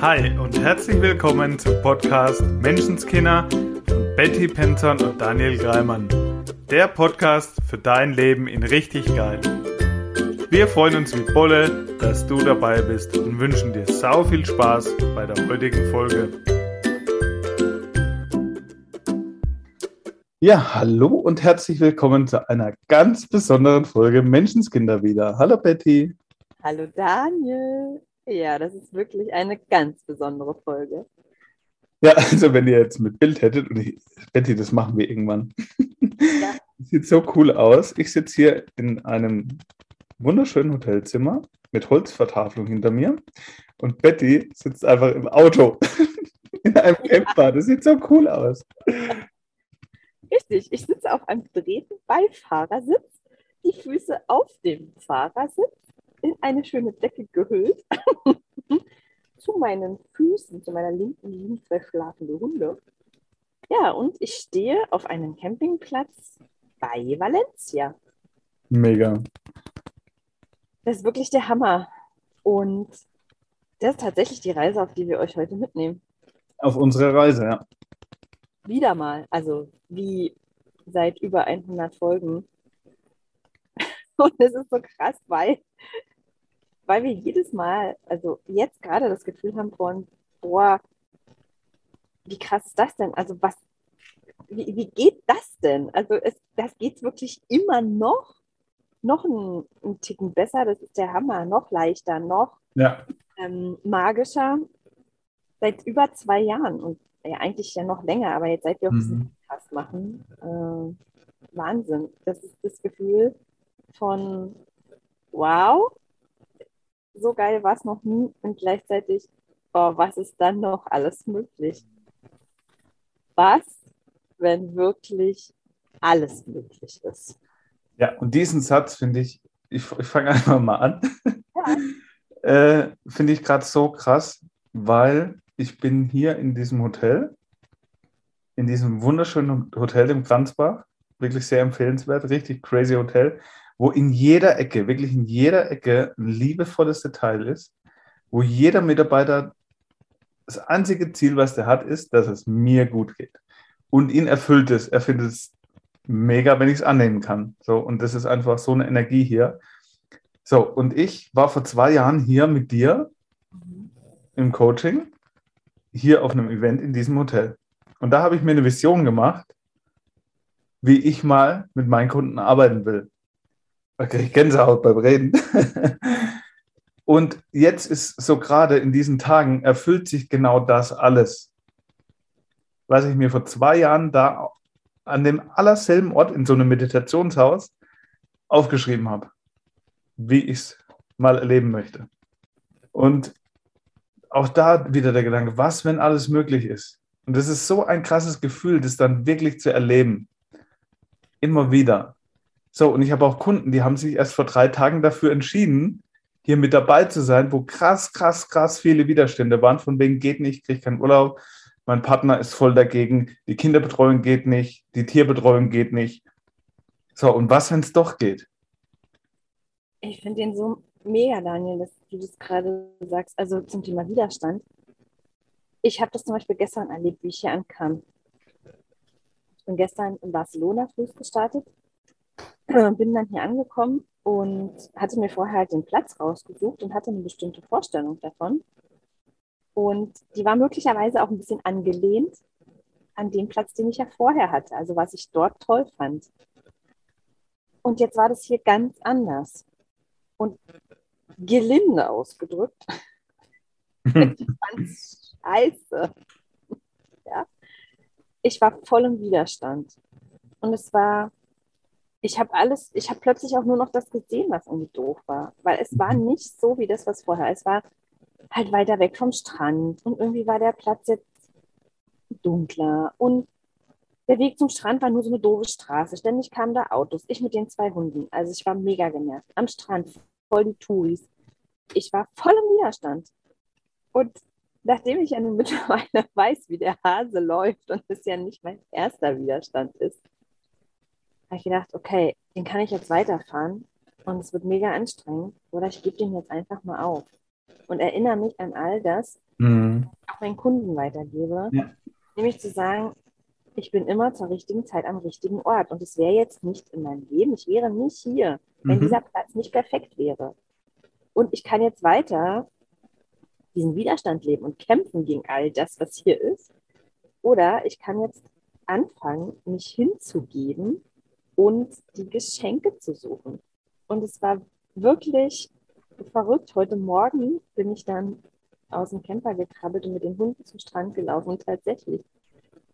Hi und herzlich willkommen zum Podcast Menschenskinder von Betty Penton und Daniel Greimann. Der Podcast für dein Leben in richtig geil. Wir freuen uns wie Bolle, dass du dabei bist und wünschen dir sau viel Spaß bei der heutigen Folge. Ja, hallo und herzlich willkommen zu einer ganz besonderen Folge Menschenskinder wieder. Hallo Betty. Hallo Daniel. Ja, das ist wirklich eine ganz besondere Folge. Ja, also wenn ihr jetzt mit Bild hättet, und ich, Betty, das machen wir irgendwann. Ja. Sieht so cool aus. Ich sitze hier in einem wunderschönen Hotelzimmer mit Holzvertafelung hinter mir und Betty sitzt einfach im Auto in einem Camper. Das sieht so cool aus. Richtig, ich sitze auf einem drehten Beifahrersitz, die Füße auf dem Fahrersitz in eine schöne Decke gehüllt. zu meinen Füßen, zu meiner linken liegen zwei schlafende Hunde. Ja, und ich stehe auf einem Campingplatz bei Valencia. Mega. Das ist wirklich der Hammer. Und das ist tatsächlich die Reise, auf die wir euch heute mitnehmen. Auf unsere Reise, ja. Wieder mal. Also wie seit über 100 Folgen. Und es ist so krass, weil weil wir jedes Mal, also jetzt gerade das Gefühl haben von, boah, wie krass ist das denn? Also was, wie, wie geht das denn? Also es, das geht wirklich immer noch, noch einen, einen Ticken besser, das ist der Hammer, noch leichter, noch ja. ähm, magischer. Seit über zwei Jahren und ja, eigentlich ja noch länger, aber jetzt seit wir auch mhm. diesen Podcast machen, äh, Wahnsinn. Das ist das Gefühl von, wow, so geil war es noch nie und gleichzeitig, oh, was ist dann noch alles möglich? Was, wenn wirklich alles möglich ist? Ja, und diesen Satz finde ich, ich, ich fange einfach mal an, ja. äh, finde ich gerade so krass, weil ich bin hier in diesem Hotel, in diesem wunderschönen Hotel im Kranzbach, wirklich sehr empfehlenswert, richtig crazy Hotel wo in jeder Ecke, wirklich in jeder Ecke ein liebevolles Detail ist, wo jeder Mitarbeiter das einzige Ziel, was der hat, ist, dass es mir gut geht. Und ihn erfüllt es. Er findet es mega, wenn ich es annehmen kann. So, und das ist einfach so eine Energie hier. So, und ich war vor zwei Jahren hier mit dir im Coaching, hier auf einem Event in diesem Hotel. Und da habe ich mir eine Vision gemacht, wie ich mal mit meinen Kunden arbeiten will. Ich Gänsehaut beim Reden. Und jetzt ist so gerade in diesen Tagen erfüllt sich genau das alles, was ich mir vor zwei Jahren da an dem allerselben Ort in so einem Meditationshaus aufgeschrieben habe, wie ich es mal erleben möchte. Und auch da wieder der Gedanke, was, wenn alles möglich ist? Und das ist so ein krasses Gefühl, das dann wirklich zu erleben. Immer wieder. So, und ich habe auch Kunden, die haben sich erst vor drei Tagen dafür entschieden, hier mit dabei zu sein, wo krass, krass, krass viele Widerstände waren, von wegen geht nicht, kriege keinen Urlaub, mein Partner ist voll dagegen, die Kinderbetreuung geht nicht, die Tierbetreuung geht nicht. So, und was, wenn es doch geht? Ich finde den so mega, Daniel, dass du das gerade sagst, also zum Thema Widerstand. Ich habe das zum Beispiel gestern erlebt, wie ich hier ankam. Ich bin gestern in Barcelona früh gestartet bin dann hier angekommen und hatte mir vorher halt den Platz rausgesucht und hatte eine bestimmte Vorstellung davon. Und die war möglicherweise auch ein bisschen angelehnt an den Platz, den ich ja vorher hatte, also was ich dort toll fand. Und jetzt war das hier ganz anders. Und gelinde ausgedrückt. ich fand scheiße. Ja? Ich war voll im Widerstand. Und es war ich habe alles, ich habe plötzlich auch nur noch das gesehen, was irgendwie doof war. Weil es war mhm. nicht so wie das, was vorher. Es war halt weiter weg vom Strand und irgendwie war der Platz jetzt dunkler und der Weg zum Strand war nur so eine doofe Straße. Ständig kamen da Autos. Ich mit den zwei Hunden. Also ich war mega genervt. Am Strand voll die Touris. Ich war voll im Widerstand. Und nachdem ich ja nun mittlerweile weiß, wie der Hase läuft und es ja nicht mein erster Widerstand ist, habe ich gedacht, okay, den kann ich jetzt weiterfahren und es wird mega anstrengend oder ich gebe den jetzt einfach mal auf und erinnere mich an all das, Mhm. auch meinen Kunden weitergebe. Ja. Nämlich zu sagen, ich bin immer zur richtigen Zeit am richtigen Ort. Und es wäre jetzt nicht in meinem Leben, ich wäre nicht hier, wenn Mhm. dieser Platz nicht perfekt wäre. Und ich kann jetzt weiter diesen Widerstand leben und kämpfen gegen all das, was hier ist. Oder ich kann jetzt anfangen, mich hinzugeben und die Geschenke zu suchen. Und es war wirklich verrückt. Heute Morgen bin ich dann aus dem Camper gekrabbelt und mit den Hunden zum Strand gelaufen. Und tatsächlich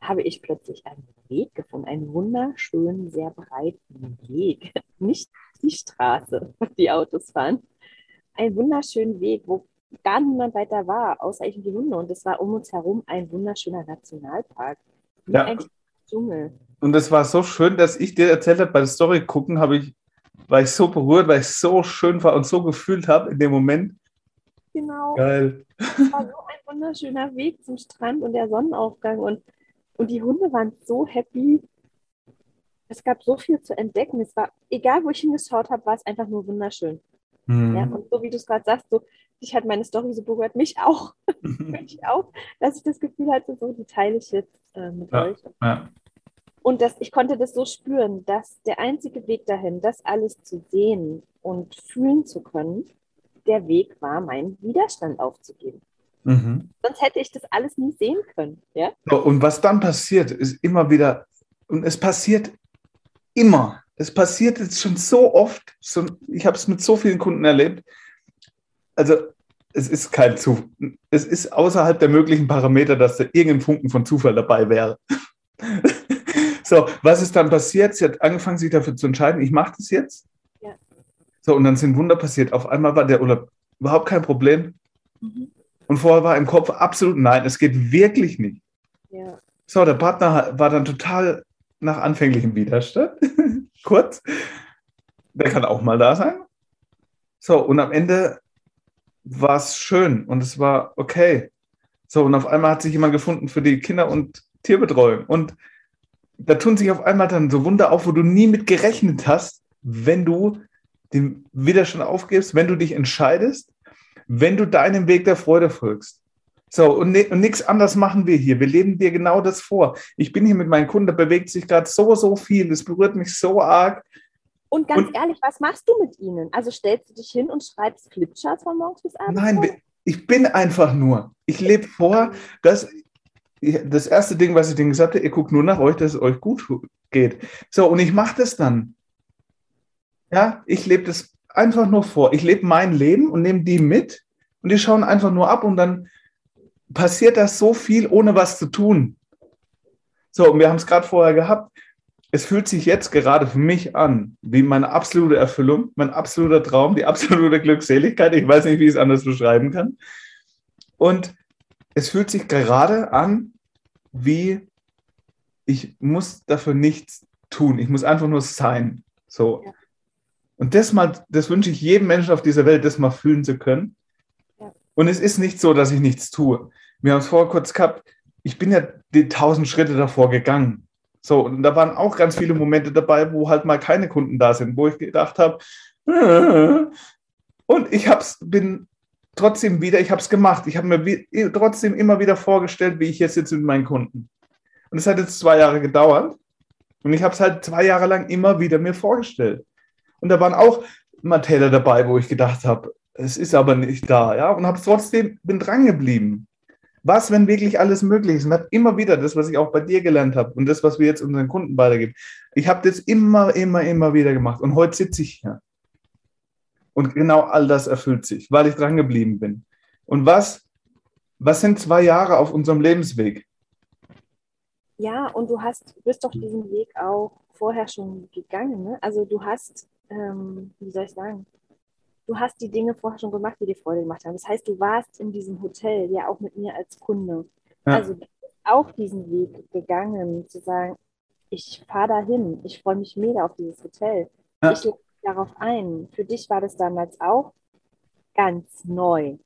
habe ich plötzlich einen Weg gefunden, einen wunderschönen, sehr breiten Weg. Nicht die Straße, wo die Autos fahren. Einen wunderschönen Weg, wo gar niemand weiter war, außer ich und die Hunde. Und es war um uns herum ein wunderschöner Nationalpark. Wie Ja. ein Dschungel. Und es war so schön, dass ich dir erzählt habe, bei der Story gucken, habe ich, war ich so berührt, weil ich so schön war und so gefühlt habe in dem Moment. Genau. Geil. Es war so ein wunderschöner Weg zum Strand und der Sonnenaufgang. Und, und die Hunde waren so happy. Es gab so viel zu entdecken. Es war, egal wo ich hingeschaut habe, war es einfach nur wunderschön. Mhm. Ja, und so wie du es gerade sagst, so, dich hat meine Story so berührt, mich auch. mich auch, dass ich das Gefühl hatte, so, die teile ich jetzt äh, mit Ja. euch. ja. Und das, ich konnte das so spüren, dass der einzige Weg dahin, das alles zu sehen und fühlen zu können, der Weg war, meinen Widerstand aufzugeben. Mhm. Sonst hätte ich das alles nie sehen können. Ja? So, und was dann passiert, ist immer wieder, und es passiert immer, es passiert jetzt schon so oft, so, ich habe es mit so vielen Kunden erlebt, also es ist kein Zufall, es ist außerhalb der möglichen Parameter, dass da irgendein Funken von Zufall dabei wäre. so, was ist dann passiert? Sie hat angefangen, sich dafür zu entscheiden, ich mache das jetzt. Ja. So, und dann sind Wunder passiert. Auf einmal war der Urlaub überhaupt kein Problem. Mhm. Und vorher war im Kopf absolut nein, es geht wirklich nicht. Ja. So, der Partner war dann total nach anfänglichem Widerstand. Kurz. Der kann auch mal da sein. So, und am Ende war es schön und es war okay. So, und auf einmal hat sich jemand gefunden für die Kinder- und Tierbetreuung. Und da tun sich auf einmal dann so Wunder auf, wo du nie mit gerechnet hast, wenn du den Widerstand aufgibst, wenn du dich entscheidest, wenn du deinem Weg der Freude folgst. So, und, ni- und nichts anderes machen wir hier. Wir leben dir genau das vor. Ich bin hier mit meinen Kunden, da bewegt sich gerade so, so viel. Das berührt mich so arg. Und ganz Und- ehrlich, was machst du mit ihnen? Also stellst du dich hin und schreibst Flipcharts von morgens bis abends? Nein, vor? ich bin einfach nur. Ich lebe vor, dass das erste Ding, was ich denen gesagt habe, ihr guckt nur nach euch, dass es euch gut geht. So, und ich mache das dann. Ja, ich lebe das einfach nur vor. Ich lebe mein Leben und nehme die mit und die schauen einfach nur ab und dann passiert das so viel, ohne was zu tun. So, und wir haben es gerade vorher gehabt. Es fühlt sich jetzt gerade für mich an wie meine absolute Erfüllung, mein absoluter Traum, die absolute Glückseligkeit. Ich weiß nicht, wie ich es anders beschreiben kann. Und es fühlt sich gerade an, wie ich muss dafür nichts tun. Ich muss einfach nur sein. So. Ja. Und das mal, das wünsche ich jedem Menschen auf dieser Welt, das mal fühlen zu können. Ja. Und es ist nicht so, dass ich nichts tue. Wir haben es vorher kurz gehabt. Ich bin ja die tausend Schritte davor gegangen. So, und da waren auch ganz viele Momente dabei, wo halt mal keine Kunden da sind, wo ich gedacht habe, und ich hab's, bin trotzdem wieder, ich habe es gemacht. Ich habe mir trotzdem immer wieder vorgestellt, wie ich jetzt sitze mit meinen Kunden. Und es hat jetzt zwei Jahre gedauert. Und ich habe es halt zwei Jahre lang immer wieder mir vorgestellt. Und da waren auch mal Täler dabei, wo ich gedacht habe, es ist aber nicht da, ja. Und habe trotzdem, bin dran geblieben. Was, wenn wirklich alles möglich ist? Und habe immer wieder das, was ich auch bei dir gelernt habe und das, was wir jetzt unseren Kunden weitergeben. Ich habe das immer, immer, immer wieder gemacht. Und heute sitze ich hier. Und genau all das erfüllt sich, weil ich dran geblieben bin. Und was, was sind zwei Jahre auf unserem Lebensweg? Ja, und du hast, bist doch diesen Weg auch vorher schon gegangen. Ne? Also du hast, ähm, wie soll ich sagen, du hast die Dinge vorher schon gemacht, die dir Freude gemacht haben. Das heißt, du warst in diesem Hotel, ja auch mit mir als Kunde. Ja. Also auch diesen Weg gegangen, zu sagen, ich fahre dahin, ich freue mich mega auf dieses Hotel. Ja. Ich lade darauf ein. Für dich war das damals auch ganz neu.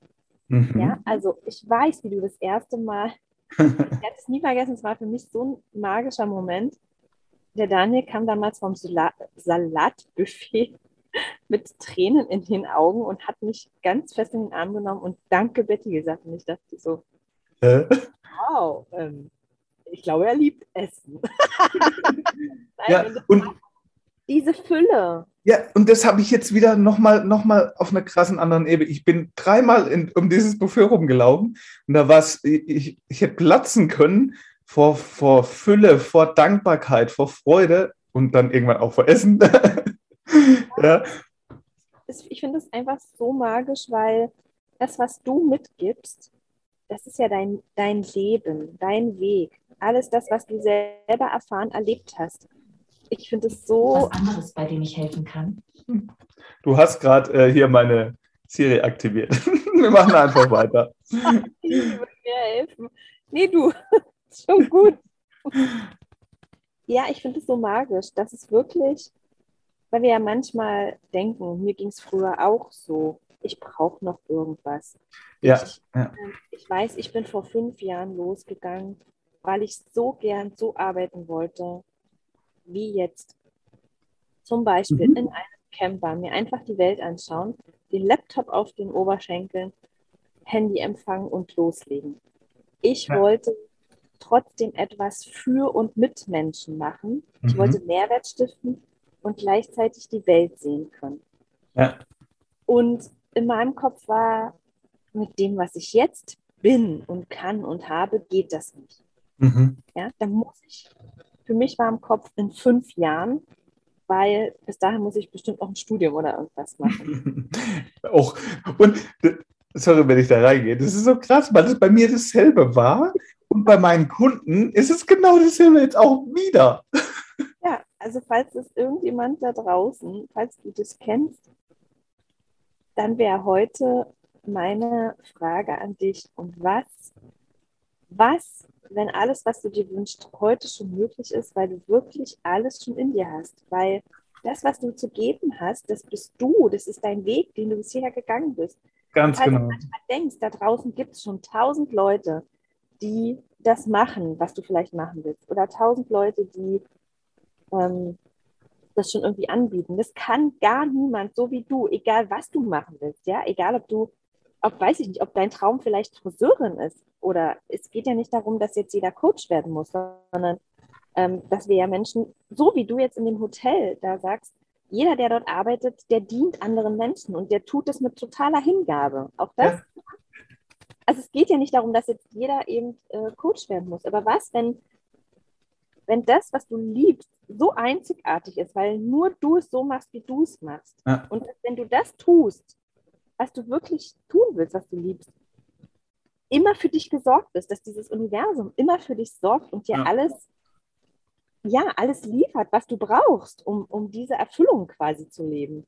Mhm. Ja, also ich weiß, wie du das erste Mal, ich werde es nie vergessen, es war für mich so ein magischer Moment. Der Daniel kam damals vom Sala- Salatbuffet mit Tränen in den Augen und hat mich ganz fest in den Arm genommen und Danke, Betty gesagt. Und ich dachte so, äh? wow, ähm, ich glaube, er liebt Essen. Ja, und diese Fülle. Ja, und das habe ich jetzt wieder nochmal noch mal auf einer krassen anderen Ebene. Ich bin dreimal in, um dieses Buffet rumgelaufen und da war es, ich, ich hätte platzen können vor, vor Fülle, vor Dankbarkeit, vor Freude und dann irgendwann auch vor Essen. ja. Ich finde es einfach so magisch, weil das, was du mitgibst, das ist ja dein, dein Leben, dein Weg, alles das, was du selber erfahren, erlebt hast. Ich finde es so. Was anderes, bei dem ich helfen kann. Du hast gerade äh, hier meine Siri aktiviert. Wir machen einfach weiter. Ich würde mir helfen. Nee, du, schon gut. Ja, ich finde es so magisch, dass es wirklich, weil wir ja manchmal denken, mir ging es früher auch so, ich brauche noch irgendwas. Ja, ich, ja. Ähm, ich weiß, ich bin vor fünf Jahren losgegangen, weil ich so gern so arbeiten wollte, wie jetzt. Zum Beispiel mhm. in einem Camper mir einfach die Welt anschauen, den Laptop auf den Oberschenkeln, Handy empfangen und loslegen. Ich ja. wollte trotzdem etwas für und mit Menschen machen. Ich mhm. wollte Mehrwert stiften und gleichzeitig die Welt sehen können. Ja. Und in meinem Kopf war, mit dem, was ich jetzt bin und kann und habe, geht das nicht. Mhm. Ja, dann muss ich für mich war im Kopf in fünf Jahren, weil bis dahin muss ich bestimmt auch ein Studium oder irgendwas machen. auch. Und sorry, wenn ich da reingehe, das ist so krass, weil das bei mir dasselbe war und bei meinen Kunden ist es genau dasselbe jetzt auch wieder. Also falls es irgendjemand da draußen, falls du das kennst, dann wäre heute meine Frage an dich. Und was, was wenn alles, was du dir wünschst, heute schon möglich ist, weil du wirklich alles schon in dir hast. Weil das, was du zu geben hast, das bist du, das ist dein Weg, den du bis hierher gegangen bist. Ganz Und genau. Du manchmal denkst, da draußen gibt es schon tausend Leute, die das machen, was du vielleicht machen willst. Oder tausend Leute, die ähm, das schon irgendwie anbieten. Das kann gar niemand, so wie du, egal was du machen willst, ja, egal ob du ob, weiß ich nicht, ob dein Traum vielleicht Friseurin ist oder es geht ja nicht darum, dass jetzt jeder Coach werden muss, sondern ähm, dass wir ja Menschen, so wie du jetzt in dem Hotel da sagst, jeder, der dort arbeitet, der dient anderen Menschen und der tut es mit totaler Hingabe. Auch das. Ja. Also es geht ja nicht darum, dass jetzt jeder eben äh, Coach werden muss. Aber was, wenn, wenn das, was du liebst, so einzigartig ist, weil nur du es so machst, wie du es machst. Ja. Und wenn du das tust, was du wirklich tun willst, was du liebst, immer für dich gesorgt ist, dass dieses Universum immer für dich sorgt und dir ja. alles, ja, alles liefert, was du brauchst, um, um diese Erfüllung quasi zu leben.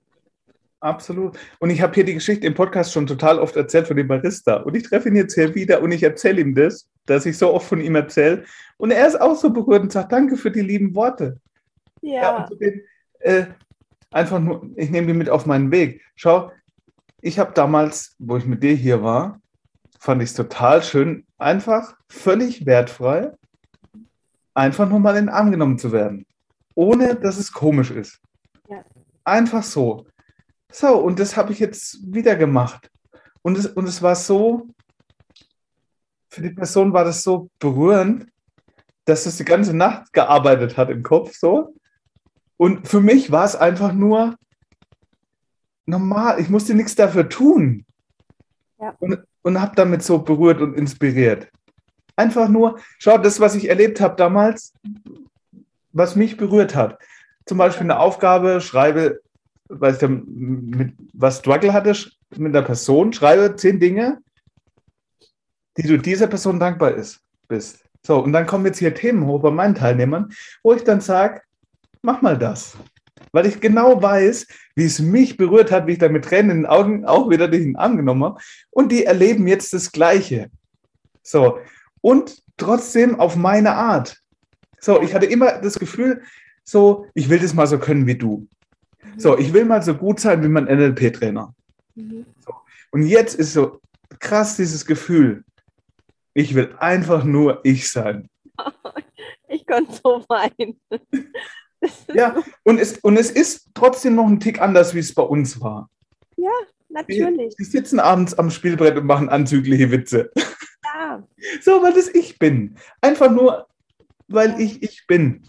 Absolut. Und ich habe hier die Geschichte im Podcast schon total oft erzählt von dem Barista. Und ich treffe ihn jetzt hier wieder und ich erzähle ihm das, dass ich so oft von ihm erzähle. Und er ist auch so berührt und sagt, danke für die lieben Worte. Ja. ja den, äh, einfach nur, ich nehme die mit auf meinen Weg. Schau, ich habe damals, wo ich mit dir hier war, fand ich es total schön, einfach völlig wertfrei, einfach nur mal in den Arm genommen zu werden, ohne dass es komisch ist. Ja. Einfach so. So, und das habe ich jetzt wieder gemacht. Und es, und es war so, für die Person war das so berührend, dass es die ganze Nacht gearbeitet hat im Kopf so. Und für mich war es einfach nur, normal, ich musste nichts dafür tun. Ja. Und, und habe damit so berührt und inspiriert. Einfach nur, schau, das, was ich erlebt habe damals, was mich berührt hat. Zum Beispiel eine Aufgabe, schreibe, weil ich dann mit was Struggle hatte, mit einer Person, schreibe zehn Dinge, die du dieser Person dankbar ist, bist. So, und dann kommen jetzt hier Themen hoch bei meinen Teilnehmern, wo ich dann sage, mach mal das weil ich genau weiß, wie es mich berührt hat, wie ich da mit Tränen in den Augen auch wieder den Arm genommen habe. Und die erleben jetzt das Gleiche. So. Und trotzdem auf meine Art. So, ich hatte immer das Gefühl, so, ich will das mal so können wie du. So, ich will mal so gut sein wie mein NLP-Trainer. Mhm. So. Und jetzt ist so krass dieses Gefühl, ich will einfach nur ich sein. Ich konnte so weinen. Ja, und es, und es ist trotzdem noch ein Tick anders, wie es bei uns war. Ja, natürlich. Die sitzen abends am Spielbrett und machen anzügliche Witze. Ja. So, weil das ich bin. Einfach nur, weil ich ich bin.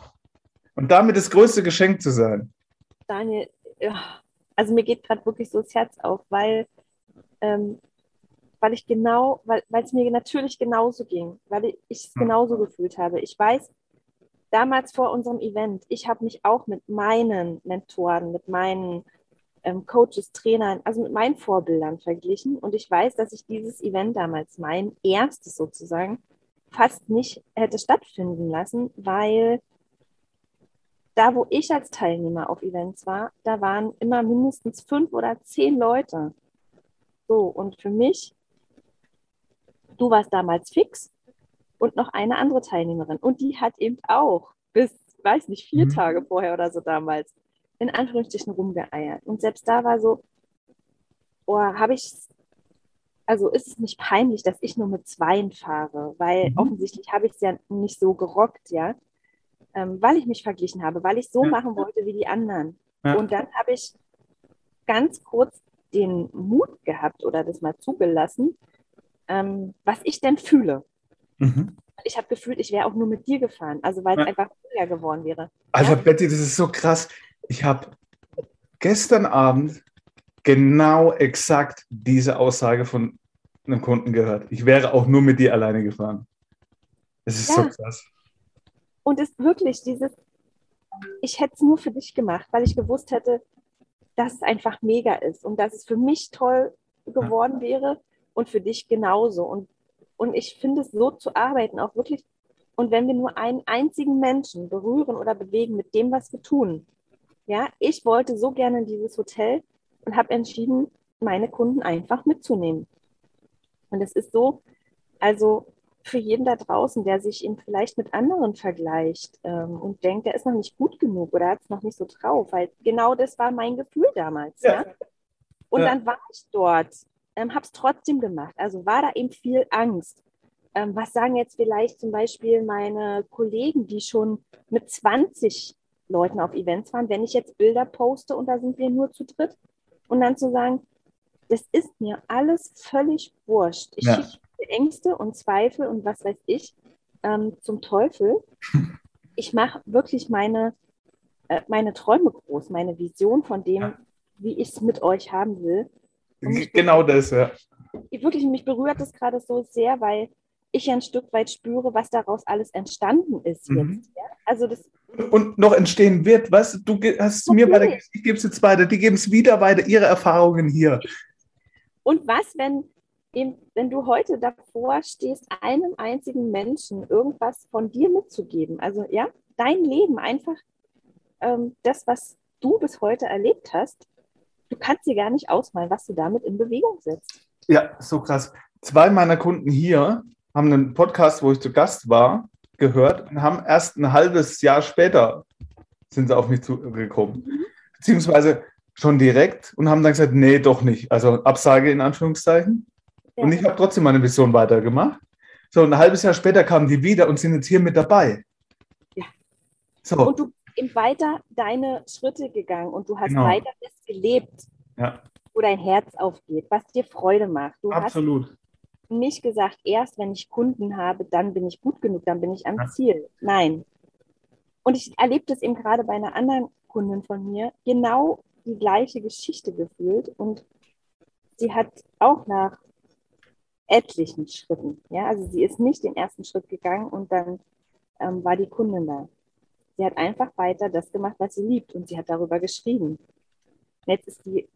Und damit das größte Geschenk zu sein. Daniel, also mir geht gerade wirklich so das Herz auf, weil, ähm, weil ich genau, weil weil es mir natürlich genauso ging, weil ich es Hm. genauso gefühlt habe. Ich weiß, damals vor unserem Event, ich habe mich auch mit meinen Mentoren, mit meinen ähm, Coaches, Trainern, also mit meinen Vorbildern verglichen. Und ich weiß, dass ich dieses Event damals, mein erstes sozusagen, fast nicht hätte stattfinden lassen, weil da, wo ich als Teilnehmer auf Events war, da waren immer mindestens fünf oder zehn Leute. So, und für mich, du warst damals fix und noch eine andere Teilnehmerin. Und die hat eben auch bis, weiß nicht, vier Mhm. Tage vorher oder so damals in Anführungsstrichen rumgeeiert. Und selbst da war so, oh, habe ich, also ist es nicht peinlich, dass ich nur mit Zweien fahre, weil Mhm. offensichtlich habe ich es ja nicht so gerockt, ja, ähm, weil ich mich verglichen habe, weil ich so Ja. machen wollte wie die anderen. Ja. Und dann habe ich ganz kurz den Mut gehabt oder das mal zugelassen, ähm, was ich denn fühle. Mhm. Ich habe gefühlt, ich wäre auch nur mit dir gefahren, also weil es Ja. einfach schwer geworden wäre. Alter, Ja. Betty, das ist so krass. Ich habe gestern Abend genau exakt diese Aussage von einem Kunden gehört. Ich wäre auch nur mit dir alleine gefahren. Das ist so Ja. krass. Und es ist wirklich dieses, ich hätte es nur für dich gemacht, weil ich gewusst hätte, dass es einfach mega ist und dass es für mich toll geworden wäre und für dich genauso. Und, und ich finde es so zu arbeiten auch wirklich, und wenn wir nur einen einzigen Menschen berühren oder bewegen mit dem, was wir tun. Ja, ich wollte so gerne in dieses Hotel und habe entschieden, meine Kunden einfach mitzunehmen. Und es ist so, also für jeden da draußen, der sich eben vielleicht mit anderen vergleicht ähm, und denkt, der ist noch nicht gut genug oder hat es noch nicht so drauf, weil genau das war mein Gefühl damals. Ja. Ja. Und Ja. dann war ich dort, ähm, habe es trotzdem gemacht. Also war da eben viel Angst. Ähm, was sagen jetzt vielleicht zum Beispiel meine Kollegen, die schon mit 20 Leuten auf Events waren, wenn ich jetzt Bilder poste und da sind wir nur zu dritt und dann zu sagen, das ist mir alles völlig wurscht. Ich Ja. schicke Ängste und Zweifel und was weiß ich ähm, zum Teufel. Ich mache wirklich meine, äh, meine Träume groß, meine Vision von dem, Ja. wie ich es mit euch haben will. Genau das, ja. wirklich, mich berührt es gerade so sehr, weil ich ein Stück weit spüre, was daraus alles entstanden ist Mhm. jetzt. Ja? Also das, Und noch entstehen wird, weißt du, hast es mir weiter, ich gebe es jetzt weiter, die geben es wieder weiter, ihre Erfahrungen hier. und was, wenn, wenn du heute davor stehst, einem einzigen Menschen irgendwas von dir mitzugeben? Also ja, dein Leben einfach, ähm, das, was du bis heute erlebt hast, du kannst dir gar nicht ausmalen, was du damit in Bewegung setzt. Ja, so krass. Zwei meiner Kunden hier haben einen Podcast, wo ich zu Gast war, gehört und haben erst ein halbes Jahr später sind sie auf mich zugekommen. Beziehungsweise schon direkt und haben dann gesagt, nee, doch nicht. Also Absage in Anführungszeichen. Ja. Und ich habe trotzdem meine Vision weitergemacht. So, ein halbes Jahr später kamen die wieder und sind jetzt hier mit dabei. Ja. So, Und du eben weiter deine Schritte gegangen und du hast Genau. weiter gelebt, ja, wo dein Herz aufgeht, was dir Freude macht. Du hast absolut. nicht gesagt, erst wenn ich Kunden habe, dann bin ich gut genug, dann bin ich am Ja. Ziel. Nein. Und ich erlebe das eben gerade bei einer anderen Kundin von mir, genau die gleiche Geschichte gefühlt. Und sie hat auch nach etlichen Schritten, ja, also sie ist nicht den ersten Schritt gegangen und dann ähm, war die Kundin da. Sie hat einfach weiter das gemacht, was sie liebt und sie hat darüber geschrieben. Jetzt ist die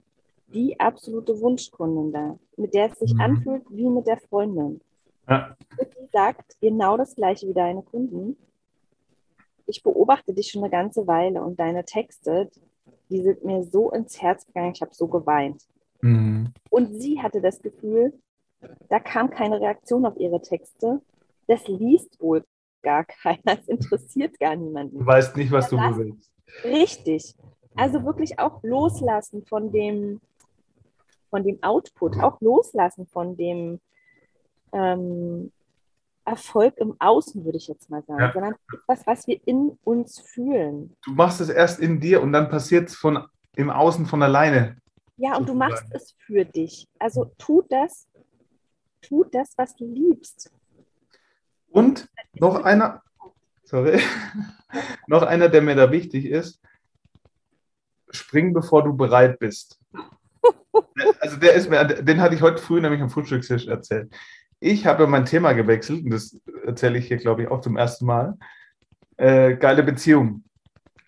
die absolute Wunschkundin da, mit der es sich Mhm. anfühlt wie mit der Freundin. Ja. Und die sagt genau das gleiche wie deine Kunden. Ich beobachte dich schon eine ganze Weile und deine Texte, die sind mir so ins Herz gegangen, ich habe so geweint. Mhm. Und sie hatte das Gefühl, da kam keine Reaktion auf ihre Texte. Das liest wohl gar keiner, es interessiert gar niemanden. Du weißt nicht, was du bewegst. Richtig. Also wirklich auch loslassen von dem, von dem Output, auch loslassen von dem, ähm, Erfolg im Außen, würde ich jetzt mal sagen, Ja. sondern was, was wir in uns fühlen. Du machst es erst in dir und dann passiert es von im Außen von alleine. Ja, und du machst es für dich. Also tu das, tu das, was du liebst. Und noch einer, sorry, noch einer, der mir da wichtig ist, spring, bevor du bereit bist. Also der ist mir, den hatte ich heute früh nämlich am Frühstückstisch erzählt. Ich habe mein Thema gewechselt, und das erzähle ich hier, glaube ich, auch zum ersten Mal. Äh, geile Beziehung.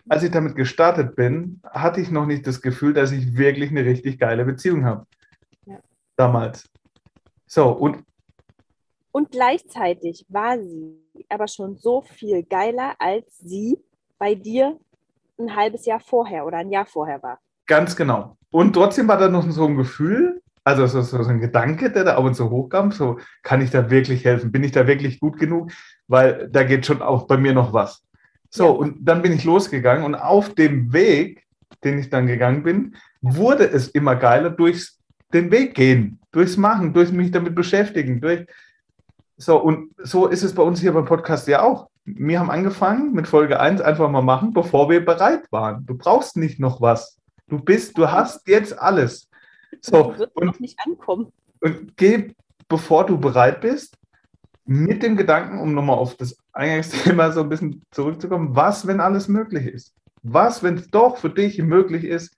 Als ich damit gestartet bin, hatte ich noch nicht das Gefühl, dass ich wirklich eine richtig geile Beziehung habe. Ja. Damals. So, und Und gleichzeitig war sie aber schon so viel geiler, als sie bei dir ein halbes Jahr vorher oder ein Jahr vorher war. Ganz genau. Und trotzdem war da noch so ein Gefühl, also so, so ein Gedanke, der da ab und zu hochkam, so kann ich da wirklich helfen? Bin ich da wirklich gut genug? Weil da geht schon auch bei mir noch was. So, Ja. und dann bin ich losgegangen und auf dem Weg, den ich dann gegangen bin, wurde es immer geiler durchs den Weg gehen, durchs Machen, durch mich damit beschäftigen, durch so, und so ist es bei uns hier beim Podcast ja auch. Wir haben angefangen mit Folge 1 einfach mal machen, bevor wir bereit waren. Du brauchst nicht noch was. Du bist, du hast jetzt alles. So, wird und, noch nicht ankommen. und geh, bevor du bereit bist, mit dem Gedanken, um nochmal auf das Eingangsthema so ein bisschen zurückzukommen, was, wenn alles möglich ist? Was, wenn es doch für dich möglich ist,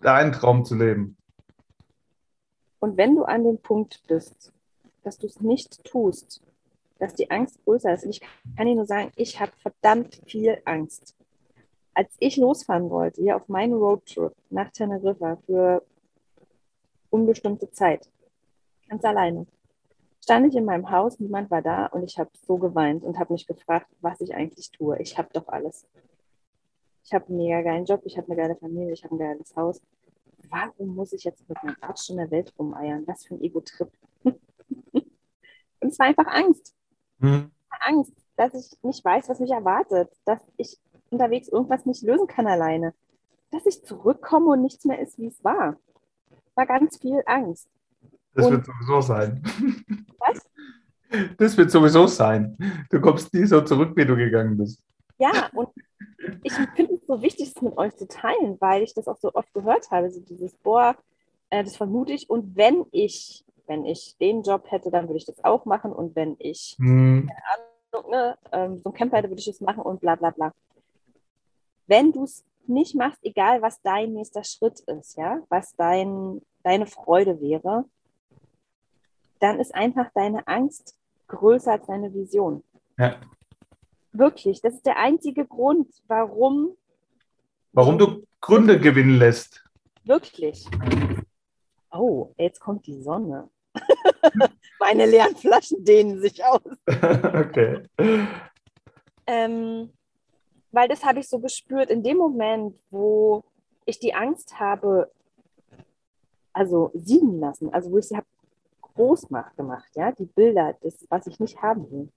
deinen Traum zu leben? Und wenn du an dem Punkt bist, dass du es nicht tust, dass die Angst größer ist, und ich kann dir nur sagen, ich habe verdammt viel Angst. Als ich losfahren wollte, hier auf meinen Roadtrip nach Teneriffa für unbestimmte Zeit, ganz alleine, stand ich in meinem Haus, niemand war da und ich habe so geweint und habe mich gefragt, was ich eigentlich tue. Ich habe doch alles. Ich habe einen mega geilen Job, ich habe eine geile Familie, ich habe ein geiles Haus. Warum muss ich jetzt mit meinem Arsch in der Welt rumeiern? Was für ein Ego-Trip. und es war einfach Angst. Angst, dass ich nicht weiß, was mich erwartet, dass ich unterwegs irgendwas nicht lösen kann alleine, dass ich zurückkomme und nichts mehr ist, wie es war. War ganz viel Angst. Das Und- wird sowieso sein. Was? Das wird sowieso sein. Du kommst nie so zurück, wie du gegangen bist. Ja, und ich finde es so wichtig, es mit euch zu teilen, weil ich das auch so oft gehört habe, so dieses, boah, äh, das vermute ich. Und wenn ich, wenn ich den Job hätte, dann würde ich das auch machen. Und wenn ich Hm. ne, ähm, so ein Camper hätte, würde ich das machen und bla bla bla. Wenn du es nicht machst, egal was dein nächster Schritt ist, ja, was dein, deine Freude wäre, dann ist einfach deine Angst größer als deine Vision. Ja. Wirklich, das ist der einzige Grund, warum Warum du Gründe gewinnen lässt. wirklich. Oh, jetzt kommt die Sonne. Meine leeren Flaschen dehnen sich aus. okay. Ähm, weil das habe ich so gespürt in dem Moment, wo ich die Angst habe, also siegen lassen, also wo ich sie habe groß mach- gemacht, ja, die Bilder, das, was ich nicht haben will,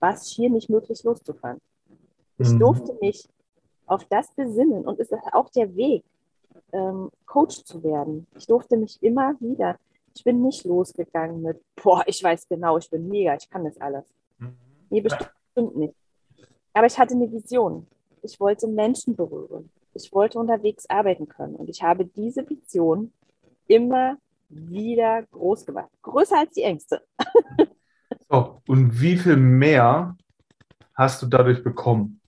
war es schier nicht möglich loszufahren. Ich Mhm. durfte mich auf das besinnen und es ist auch der Weg, ähm, Coach zu werden. Ich durfte mich immer wieder, ich bin nicht losgegangen mit, boah, ich weiß genau, ich bin mega, ich kann das alles. Nee, bestimmt nicht. Aber ich hatte eine Vision. Ich wollte Menschen berühren. Ich wollte unterwegs arbeiten können. Und ich habe diese Vision immer wieder groß gemacht. Größer als die Ängste. So, und wie viel mehr hast du dadurch bekommen?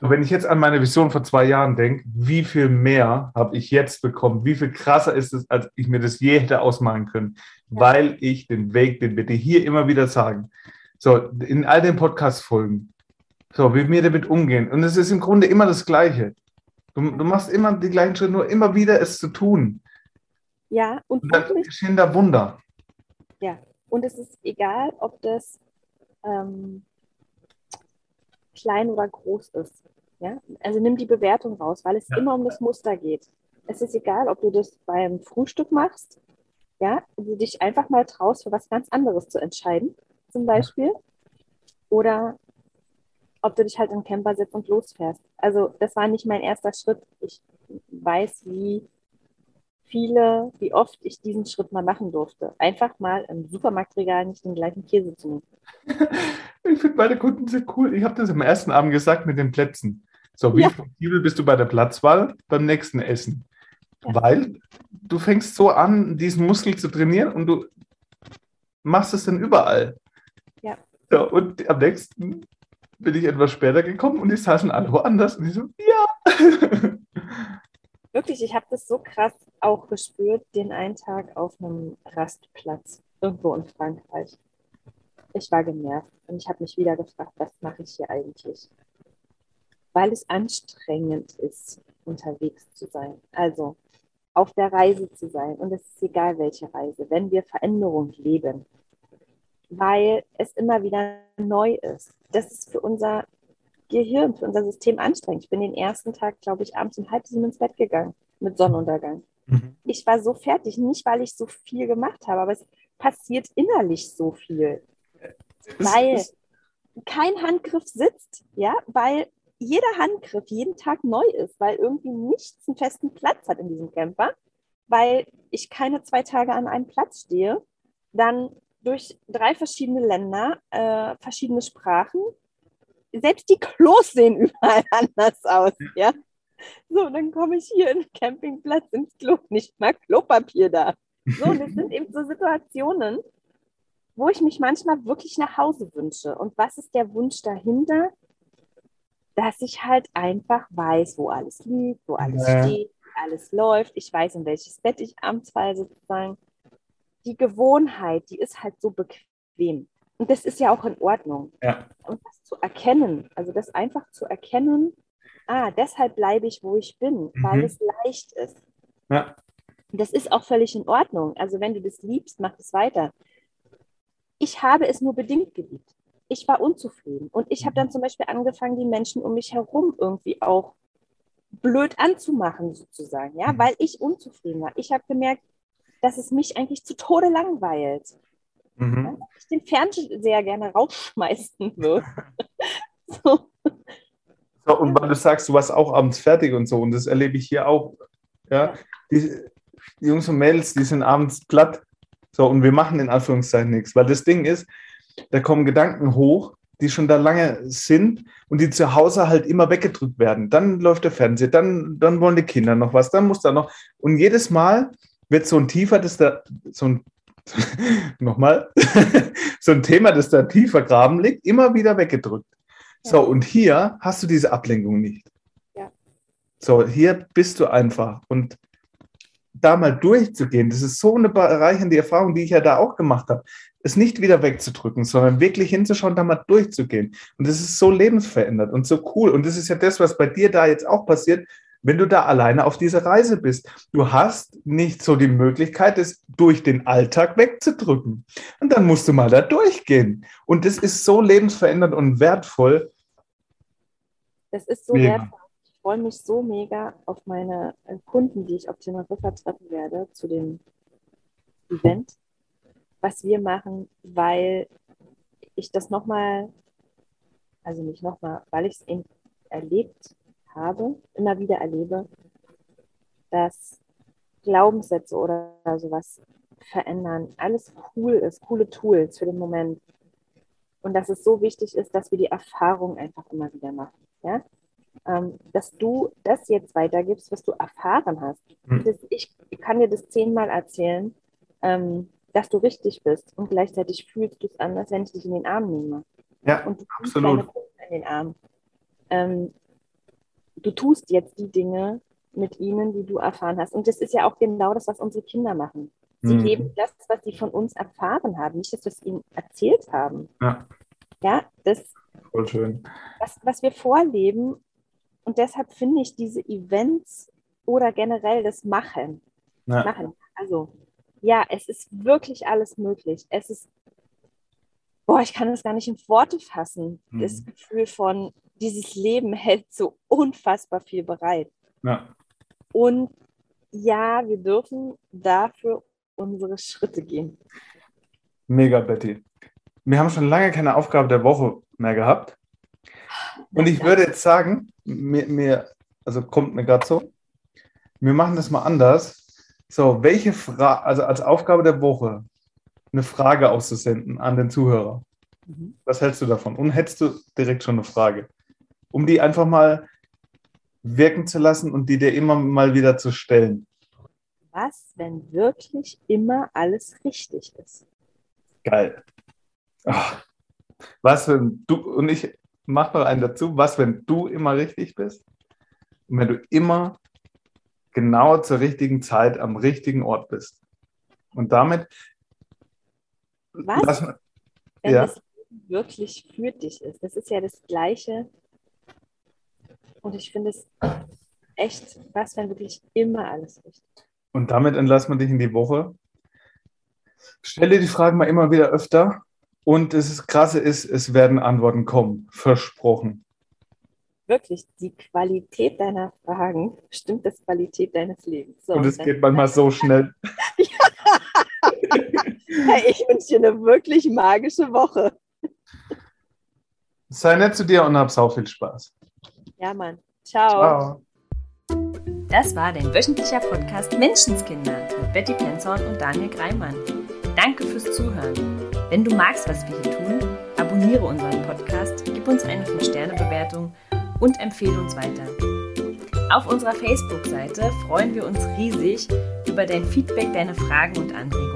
So, wenn ich jetzt an meine Vision vor zwei Jahren denke, wie viel mehr habe ich jetzt bekommen? Wie viel krasser ist es, als ich mir das je hätte ausmalen können? Ja. Weil ich den Weg, den wir dir hier immer wieder sagen, so in all den Podcast-Folgen, so wie wir damit umgehen. Und es ist im Grunde immer das Gleiche. Du, du machst immer die gleichen Schritte, nur immer wieder es zu tun. Ja, und Und dann geschehen da Wunder. und es ist egal, ob das ähm, klein oder groß ist. Ja? Also nimm die Bewertung raus, weil es Ja. immer um das Muster geht. Es ist egal, ob du das beim Frühstück machst, ja, du dich einfach mal traust, für was ganz anderes zu entscheiden, zum Beispiel, oder ob du dich halt in den Camper setzt und losfährst. Also das war nicht mein erster Schritt. Ich weiß, wie viele, wie oft ich diesen Schritt mal machen durfte. Einfach mal im Supermarktregal nicht den gleichen Käse zu nehmen. Ich finde meine Kunden sehr cool. Ich habe das am ersten Abend gesagt mit den Plätzen. So, wie Ja. flexibel bist du bei der Platzwahl beim nächsten Essen? Ja. Weil du fängst so an, diesen Muskel zu trainieren und du machst es dann überall. Ja. So, und am nächsten bin ich etwas später gekommen und die saßen alle woanders. Und ich so, ja. Wirklich, ich habe das so krass auch gespürt, den einen Tag auf einem Rastplatz irgendwo in Frankreich. Ich war genervt und ich habe mich wieder gefragt, was mache ich hier eigentlich? Weil es anstrengend ist, unterwegs zu sein. Also auf der Reise zu sein. Und es ist egal, welche Reise, wenn wir Veränderung leben. Weil es immer wieder neu ist. Das ist für unser Gehirn, für unser System anstrengend. Ich bin den ersten Tag, glaube ich, abends um halb sieben ins Bett gegangen mit Sonnenuntergang. Ich war so fertig, nicht weil ich so viel gemacht habe, aber es passiert innerlich so viel. Weil Es- kein Handgriff sitzt, ja, weil jeder Handgriff jeden Tag neu ist, weil irgendwie nichts einen festen Platz hat in diesem Camper, weil ich keine zwei Tage an einem Platz stehe, dann durch drei verschiedene Länder, äh, verschiedene Sprachen, selbst die Klos sehen überall anders aus, ja. So, dann komme ich hier in den Campingplatz ins Klo, nicht mal Klopapier da. So, das sind eben so Situationen, wo ich mich manchmal wirklich nach Hause wünsche. Und was ist der Wunsch dahinter? Dass ich halt einfach weiß, wo alles liegt, wo alles Ja. steht, alles läuft. Ich weiß, in welches Bett ich abends falle sozusagen. Die Gewohnheit, die ist halt so bequem. Und das ist ja auch in Ordnung. Ja. Und das zu erkennen, also das einfach zu erkennen, ah, deshalb bleibe ich, wo ich bin, weil Mhm. es leicht ist. Ja. Das ist auch völlig in Ordnung. Also wenn du das liebst, mach es weiter. Ich habe es nur bedingt geliebt. Ich war unzufrieden. Und ich habe dann zum Beispiel angefangen, die Menschen um mich herum irgendwie auch blöd anzumachen, sozusagen, ja, Mhm. weil ich unzufrieden war. Ich habe gemerkt, dass es mich eigentlich zu Tode langweilt. Mhm. Ich den Fernseher gerne rausschmeißen würde. so. So, und weil du sagst, du warst auch abends fertig und so, und das erlebe ich hier auch. Ja, Ja. die, die Jungs und Mädels, die sind abends platt. So, und wir machen in Anführungszeichen nichts, weil das Ding ist, da kommen Gedanken hoch, die schon da lange sind und die zu Hause halt immer weggedrückt werden. Dann läuft der Fernseher, dann, dann wollen die Kinder noch was, dann muss da noch. Und jedes Mal wird so ein tiefer, das da, so ein, nochmal, so ein Thema, das da tiefer graben liegt, immer wieder weggedrückt. So, und hier hast du diese Ablenkung nicht. Ja. So, hier bist du einfach. Und da mal durchzugehen, das ist so eine bereichernde Erfahrung, die ich ja da auch gemacht habe. Es nicht wieder wegzudrücken, sondern wirklich hinzuschauen, da mal durchzugehen. Und das ist so lebensverändert und so cool. Und das ist ja das, was bei dir da jetzt auch passiert, wenn du da alleine auf dieser Reise bist. Du hast nicht so die Möglichkeit, es durch den Alltag wegzudrücken. Und dann musst du mal da durchgehen. Und das ist so lebensverändernd und wertvoll. Das ist so Mega. wertvoll. Ich freue mich so mega auf meine Kunden, die ich auf Teneriffa treffen werde, zu dem Event, was wir machen, weil ich das nochmal, also nicht nochmal, weil ich es eben erlebt habe, immer wieder erlebe, dass Glaubenssätze oder sowas verändern, alles cool ist, coole Tools für den Moment. Und dass es so wichtig ist, dass wir die Erfahrung einfach immer wieder machen. Ja? Ähm, dass du das jetzt weitergibst, was du erfahren hast. Hm. Ich kann dir das zehnmal erzählen, ähm, dass du richtig bist und gleichzeitig fühlst du es anders, wenn ich dich in den Arm nehme Ja, und du absolut. deine Kunden in den Arm. Du tust jetzt die Dinge mit ihnen, die du erfahren hast. Und das ist ja auch genau das, was unsere Kinder machen. Sie Mhm. leben das, was sie von uns erfahren haben, nicht das, was wir ihnen erzählt haben. Ja. Ja, das, Voll schön. was, was wir vorleben. Und deshalb finde ich diese Events oder generell das Machen, Ja. machen. Also, ja, es ist wirklich alles möglich. Es ist, boah, ich kann das gar nicht in Worte fassen. Mhm. Das Gefühl von, dieses Leben hält so unfassbar viel bereit. Ja. Und ja, wir dürfen dafür unsere Schritte gehen. Mega, Betty. Wir haben schon lange keine Aufgabe der Woche mehr gehabt. Und ich würde jetzt sagen, mir, mir also kommt mir gerade so, wir machen das mal anders. So, welche Frage, also als Aufgabe der Woche, eine Frage auszusenden an den Zuhörer. Mhm. Was hältst du davon? Und hättest du direkt schon eine Frage? Um die einfach mal wirken zu lassen und die dir immer mal wieder zu stellen. Was, wenn wirklich immer alles richtig ist? Geil. Ach, was, wenn du, und ich mache noch einen dazu, was, wenn du immer richtig bist? Und wenn du immer genau zur richtigen Zeit am richtigen Ort bist. Und damit Was, lass, wenn ja. das wirklich für dich ist? Das ist ja das Gleiche. Und ich finde es echt, was, wenn wirklich immer alles richtig ist? Und damit entlassen wir dich in die Woche. Stell dir die Fragen mal immer wieder öfter. Und das Krasse ist, es werden Antworten kommen. Versprochen. Wirklich, die Qualität deiner Fragen bestimmt das Qualität deines Lebens. So, Und es geht manchmal so schnell. Hey, ich wünsche dir eine wirklich magische Woche. Sei nett zu dir und hab sau viel Spaß. Ja, Mann. Ciao. Ciao. Das war dein wöchentlicher Podcast Menschenskinder mit Betty Penzorn und Daniel Greimann. Danke fürs Zuhören. Wenn du magst, was wir hier tun, abonniere unseren Podcast, gib uns eine 5-Sterne-Bewertung und empfehle uns weiter. Auf unserer Facebook-Seite freuen wir uns riesig über dein Feedback, deine Fragen und Anregungen.